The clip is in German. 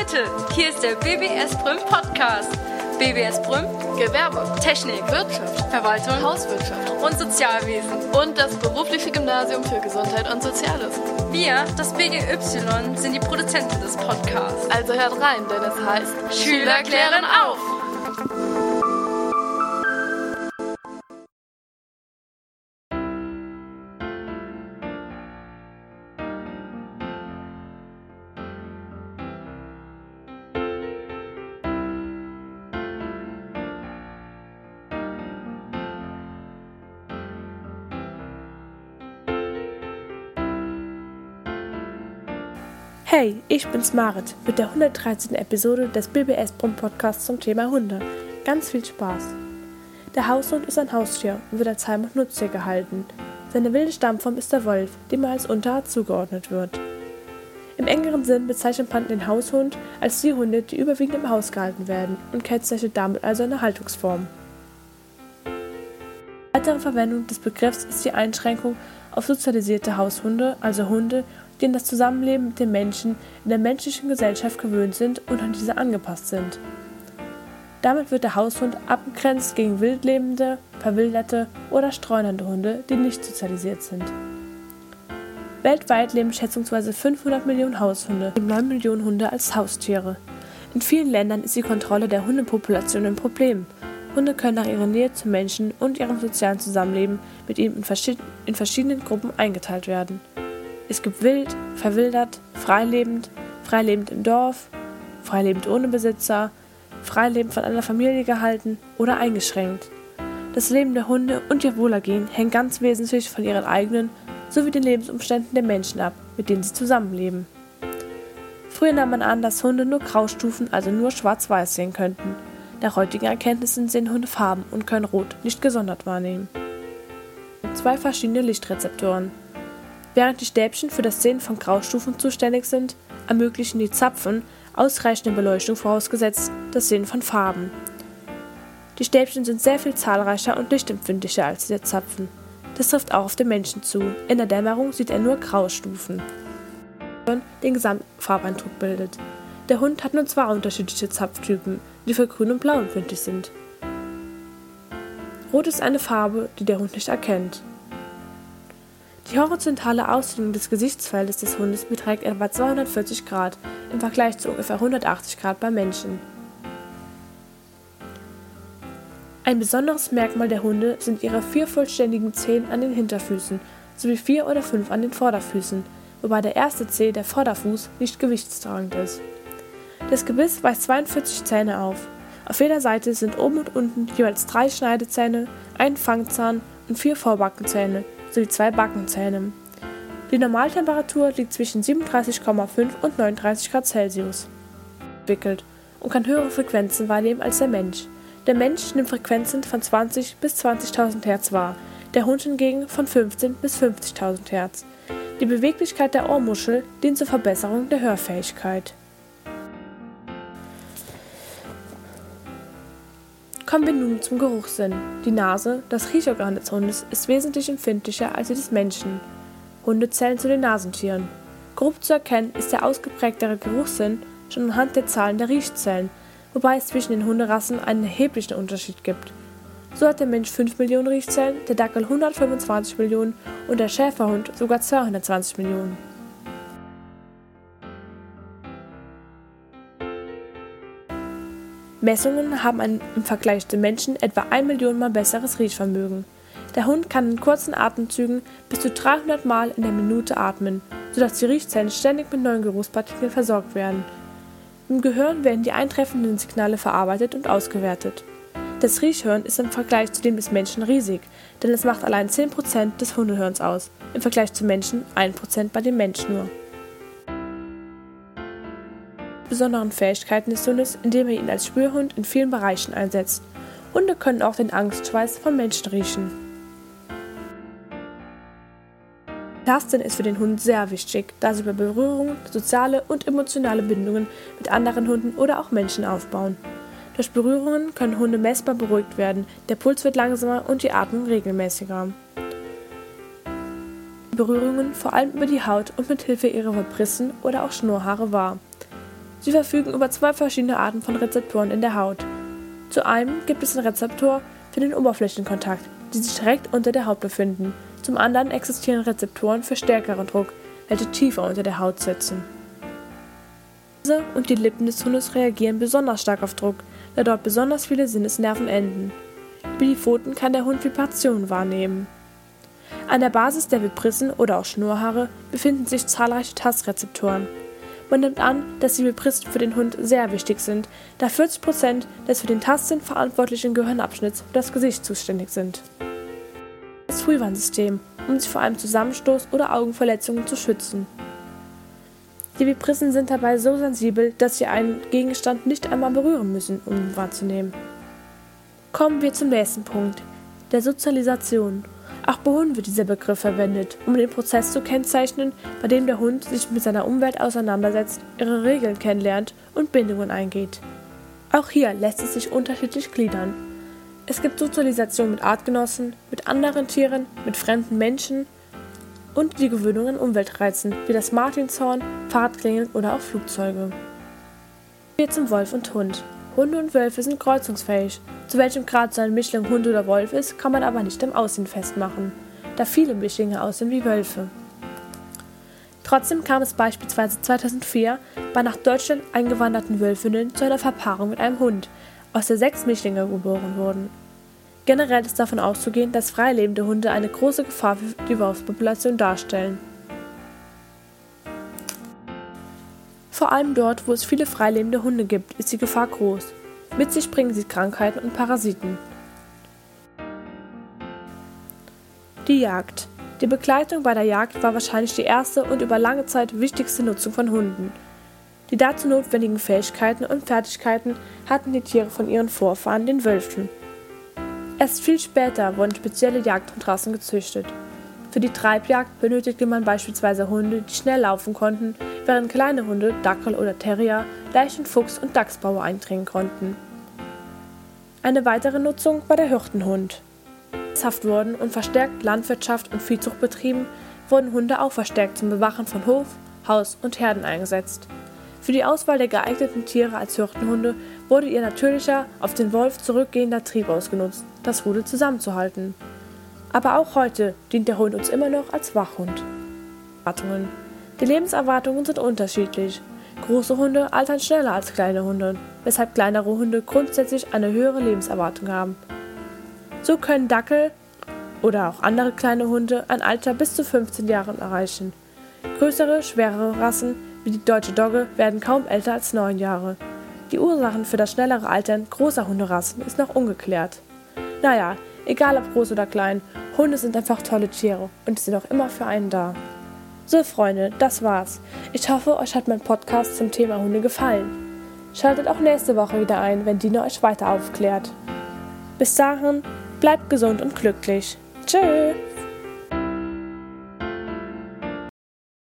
Leute, hier ist der BBS Brüm Podcast. BBS Brüm, Gewerbe, Technik, Wirtschaft, Verwaltung Hauswirtschaft und Sozialwesen. und das berufliche Gymnasium für Gesundheit und Soziales. Wir, das BGY, sind die Produzenten des Podcasts. Also hört rein, denn es heißt Schüler klären auf! Hey, ich bin's Marit mit der 113. Episode des BBS Brumm Podcasts zum Thema Hunde. Ganz viel Spaß. Der Haushund ist ein Haustier und wird als Heim- und Nutztier gehalten. Seine wilde Stammform ist der Wolf, dem er als Unterart zugeordnet wird. Im engeren Sinn bezeichnet man den Haushund als die Hunde, die überwiegend im Haus gehalten werden und kennzeichnet damit also eine Haltungsform. Weitere Verwendung des Begriffs ist die Einschränkung auf sozialisierte Haushunde, also Hunde, die an das Zusammenleben mit den Menschen in der menschlichen Gesellschaft gewöhnt sind und an diese angepasst sind. Damit wird der Haushund abgegrenzt gegen wildlebende, verwilderte oder streunernde Hunde, die nicht sozialisiert sind. Weltweit leben schätzungsweise 500 Millionen Haushunde und 9 Millionen Hunde als Haustiere. In vielen Ländern ist die Kontrolle der Hundepopulation ein Problem. Hunde können nach ihrer Nähe zum Menschen und ihrem sozialen Zusammenleben mit ihm in, verschied in verschiedenen Gruppen eingeteilt werden. Es gibt wild, verwildert, freilebend, freilebend im Dorf, freilebend ohne Besitzer, freilebend von einer Familie gehalten oder eingeschränkt. Das Leben der Hunde und ihr Wohlergehen hängt ganz wesentlich von ihren eigenen sowie den Lebensumständen der Menschen ab, mit denen sie zusammenleben. Früher nahm man an, dass Hunde nur Graustufen, also nur schwarz-weiß sehen könnten. Nach heutigen Erkenntnissen sehen Hunde Farben und können Rot nicht gesondert wahrnehmen. Zwei verschiedene Lichtrezeptoren. Während die Stäbchen für das Sehen von Graustufen zuständig sind, ermöglichen die Zapfen ausreichende Beleuchtung vorausgesetzt das Sehen von Farben. Die Stäbchen sind sehr viel zahlreicher und lichtempfindlicher als die Zapfen. Das trifft auch auf den Menschen zu. In der Dämmerung sieht er nur Graustufen, den Gesamtfarbeindruck bildet. Der Hund hat nur zwei unterschiedliche Zapftypen, die für grün und blau empfindlich sind. Rot ist eine Farbe, die der Hund nicht erkennt. Die horizontale Ausdehnung des Gesichtsfeldes des Hundes beträgt etwa 240 Grad im Vergleich zu ungefähr 180 Grad beim Menschen. Ein besonderes Merkmal der Hunde sind ihre vier vollständigen Zehen an den Hinterfüßen sowie vier oder fünf an den Vorderfüßen, wobei der erste Zeh, der Vorderfuß, nicht gewichtstragend ist. Das Gebiss weist 42 Zähne auf. Auf jeder Seite sind oben und unten jeweils drei Schneidezähne, ein Fangzahn und vier Vorbackenzähne sowie zwei Backenzähne. Die Normaltemperatur liegt zwischen 37,5 und 39 Grad Celsius. Entwickelt und kann höhere Frequenzen wahrnehmen als der Mensch. Der Mensch nimmt Frequenzen von 20 bis 20.000 Hertz wahr, der Hund hingegen von 15 bis 50.000 Hertz. Die Beweglichkeit der Ohrmuschel dient zur Verbesserung der Hörfähigkeit. Kommen wir nun zum Geruchssinn. Die Nase, das Riechorgan des Hundes, ist wesentlich empfindlicher als die des Menschen. Hunde zählen zu den Nasentieren. Grob zu erkennen ist der ausgeprägtere Geruchssinn schon anhand der Zahlen der Riechzellen, wobei es zwischen den Hunderassen einen erheblichen Unterschied gibt. So hat der Mensch 5 Millionen Riechzellen, der Dackel 125 Millionen und der Schäferhund sogar 220 Millionen. Messungen haben ein, im Vergleich zum Menschen etwa 1 Million Mal besseres Riechvermögen. Der Hund kann in kurzen Atemzügen bis zu 300 Mal in der Minute atmen, sodass die Riechzellen ständig mit neuen Geruchspartikeln versorgt werden. Im Gehirn werden die eintreffenden Signale verarbeitet und ausgewertet. Das Riechhirn ist im Vergleich zu dem des Menschen riesig, denn es macht allein 10% des Hundehirns aus, im Vergleich zum Menschen 1% bei dem Mensch nur besonderen Fähigkeiten des Hundes, indem er ihn als Spürhund in vielen Bereichen einsetzt. Hunde können auch den Angstschweiß von Menschen riechen. Tasten ist für den Hund sehr wichtig, da sie bei Berührungen soziale und emotionale Bindungen mit anderen Hunden oder auch Menschen aufbauen. Durch Berührungen können Hunde messbar beruhigt werden, der Puls wird langsamer und die Atmung regelmäßiger. Berührungen vor allem über die Haut und mit Hilfe ihrer Verbrissen oder auch Schnurrhaare wahr. Sie verfügen über zwei verschiedene Arten von Rezeptoren in der Haut. Zu einem gibt es den Rezeptor für den Oberflächenkontakt, die sich direkt unter der Haut befinden. Zum anderen existieren Rezeptoren für stärkeren Druck, welche tiefer unter der Haut sitzen. Die und die Lippen des Hundes reagieren besonders stark auf Druck, da dort besonders viele Sinnesnerven enden. Über die Pfoten kann der Hund Vibrationen wahrnehmen. An der Basis der Vibrissen oder auch Schnurhaare befinden sich zahlreiche Tastrezeptoren. Man nimmt an, dass die Vibrissen für den Hund sehr wichtig sind, da 40 Prozent des für den Tastsinn verantwortlichen Gehirnabschnitts für das Gesicht zuständig sind. Das Frühwarnsystem, um sich vor einem Zusammenstoß oder Augenverletzungen zu schützen. Die Vibrissen sind dabei so sensibel, dass sie einen Gegenstand nicht einmal berühren müssen, um ihn wahrzunehmen. Kommen wir zum nächsten Punkt, der Sozialisation. Auch bei Hunden wird dieser Begriff verwendet, um den Prozess zu kennzeichnen, bei dem der Hund sich mit seiner Umwelt auseinandersetzt, ihre Regeln kennenlernt und Bindungen eingeht. Auch hier lässt es sich unterschiedlich gliedern. Es gibt Sozialisation mit Artgenossen, mit anderen Tieren, mit fremden Menschen und die Gewöhnung an Umweltreizen, wie das Martinshorn, Fahrradklingeln oder auch Flugzeuge. Wir zum Wolf und Hund. Hunde und Wölfe sind kreuzungsfähig. Zu welchem Grad so ein Mischling Hund oder Wolf ist, kann man aber nicht im Aussehen festmachen, da viele Mischlinge aussehen wie Wölfe. Trotzdem kam es beispielsweise 2004 bei nach Deutschland eingewanderten Wölfinnen zu einer Verpaarung mit einem Hund, aus der sechs Mischlinge geboren wurden. Generell ist davon auszugehen, dass freilebende Hunde eine große Gefahr für die Wolfspopulation darstellen. Vor allem dort, wo es viele freilebende Hunde gibt, ist die Gefahr groß. Mit sich bringen sie Krankheiten und Parasiten. Die Jagd. Die Begleitung bei der Jagd war wahrscheinlich die erste und über lange Zeit wichtigste Nutzung von Hunden. Die dazu notwendigen Fähigkeiten und Fertigkeiten hatten die Tiere von ihren Vorfahren, den Wölfen. Erst viel später wurden spezielle Jagdhundrassen gezüchtet. Für die Treibjagd benötigte man beispielsweise Hunde, die schnell laufen konnten, während kleine Hunde, Dackel oder Terrier, leicht in Fuchs- und Dachsbaue eindringen konnten. Eine weitere Nutzung war der Hirtenhund. Haft wurden und verstärkt Landwirtschaft und Viehzucht betrieben, wurden Hunde auch verstärkt zum Bewachen von Hof, Haus und Herden eingesetzt. Für die Auswahl der geeigneten Tiere als Hirtenhunde wurde ihr natürlicher, auf den Wolf zurückgehender Trieb ausgenutzt, das Rudel zusammenzuhalten. Aber auch heute dient der Hund uns immer noch als Wachhund. Die Lebenserwartungen sind unterschiedlich. Große Hunde altern schneller als kleine Hunde, weshalb kleinere Hunde grundsätzlich eine höhere Lebenserwartung haben. So können Dackel oder auch andere kleine Hunde ein Alter bis zu 15 Jahren erreichen. Größere, schwerere Rassen wie die deutsche Dogge werden kaum älter als neun Jahre. Die Ursachen für das schnellere Altern großer Hunderassen ist noch ungeklärt. Naja, egal ob groß oder klein, Hunde sind einfach tolle Tiere und sind auch immer für einen da. So, Freunde, das war's. Ich hoffe, euch hat mein Podcast zum Thema Hunde gefallen. Schaltet auch nächste Woche wieder ein, wenn Dina euch weiter aufklärt. Bis dahin, bleibt gesund und glücklich. Tschüss!